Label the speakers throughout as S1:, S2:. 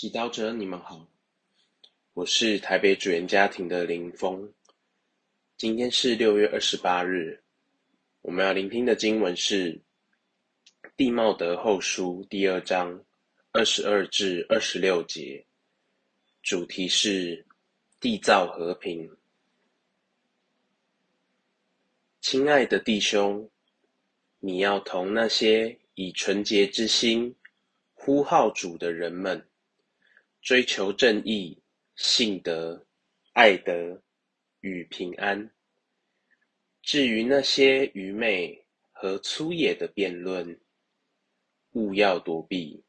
S1: 祈祷者，你们好，我是台北主言家庭的林峰。今天是六月二十八日，我们要聆听的经文是《地茂德后书》第二章二十二至二十六节，主题是缔造和平。亲爱的弟兄，你要同那些以纯洁之心呼号主的人们。追求正义、信德、爱德与平安。至于那些愚昧和粗野的辩论，勿要躲避，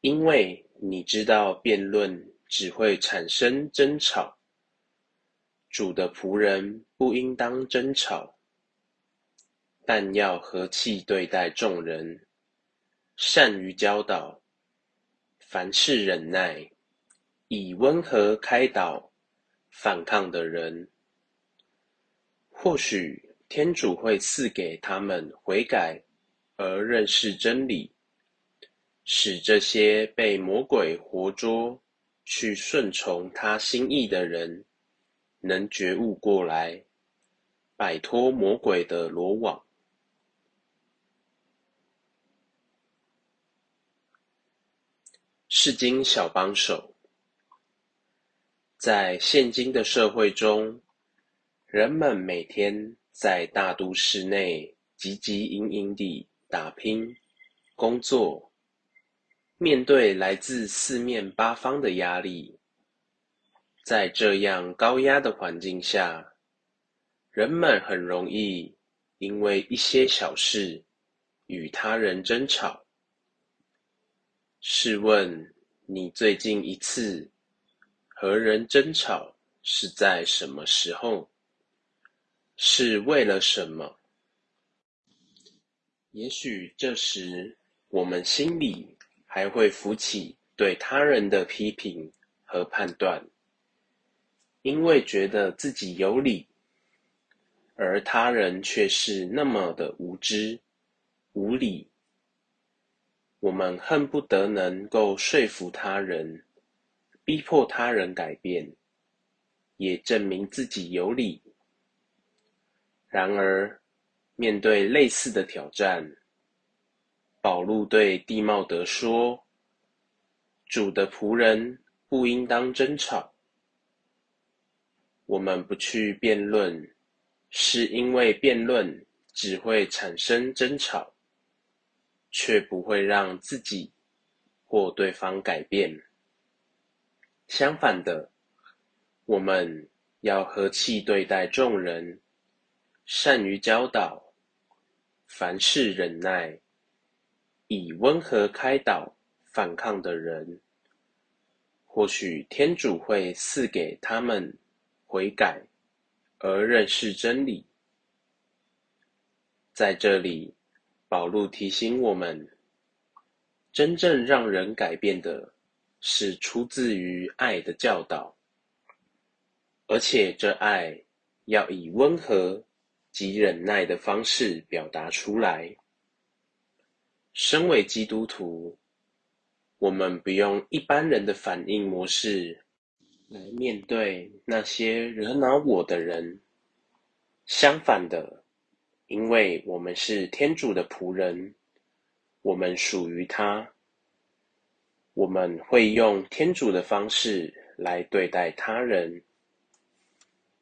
S1: 因为你知道辩论只会产生争吵。主的仆人不应当争吵，但要和气对待众人，善于教导。凡事忍耐，以温和开导反抗的人。或许天主会赐给他们悔改而认识真理，使这些被魔鬼活捉去顺从他心意的人，能觉悟过来，摆脱魔鬼的罗网。世经小帮手，在现今的社会中，人们每天在大都市内汲汲营营地打拼、工作，面对来自四面八方的压力。在这样高压的环境下，人们很容易因为一些小事与他人争吵。试问，你最近一次和人争吵是在什么时候？是为了什么？也许这时我们心里还会浮起对他人的批评和判断，因为觉得自己有理，而他人却是那么的无知、无理。我们恨不得能够说服他人，逼迫他人改变，也证明自己有理。然而，面对类似的挑战，保禄对地茂德说：“主的仆人不应当争吵。我们不去辩论，是因为辩论只会产生争吵。”却不会让自己或对方改变。相反的，我们要和气对待众人，善于教导，凡事忍耐，以温和开导反抗的人。或许天主会赐给他们悔改而认识真理。在这里。保禄提醒我们：真正让人改变的，是出自于爱的教导，而且这爱要以温和及忍耐的方式表达出来。身为基督徒，我们不用一般人的反应模式来面对那些惹恼我的人，相反的。因为我们是天主的仆人，我们属于他，我们会用天主的方式来对待他人。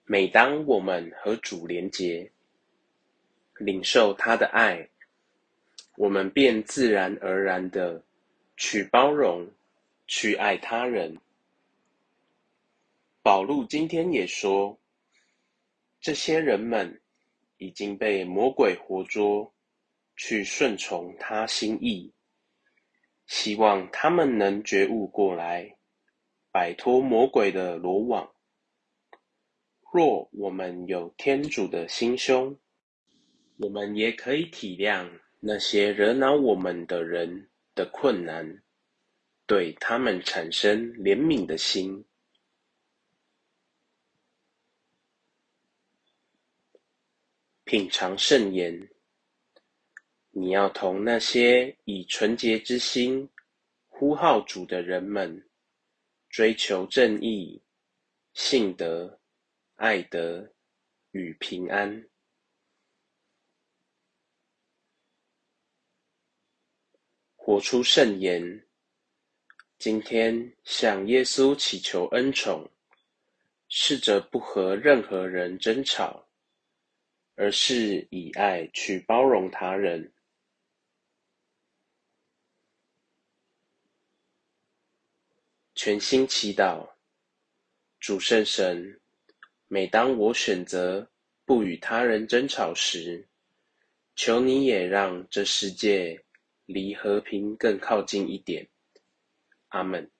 S1: 每当我们和主连结，领受他的爱，我们便自然而然的去包容、去爱他人。保禄今天也说，这些人们。已经被魔鬼活捉，去顺从他心意。希望他们能觉悟过来，摆脱魔鬼的罗网。若我们有天主的心胸，我们也可以体谅那些惹恼我们的人的困难，对他们产生怜悯的心。品尝圣言，你要同那些以纯洁之心呼号主的人们，追求正义、信德、爱德与平安，活出圣言。今天向耶稣祈求恩宠，试着不和任何人争吵，而是以爱去包容他人。全心祈祷，主圣神，每当我选择不与他人争吵时，求你也让这世界离和平更靠近一点。阿门。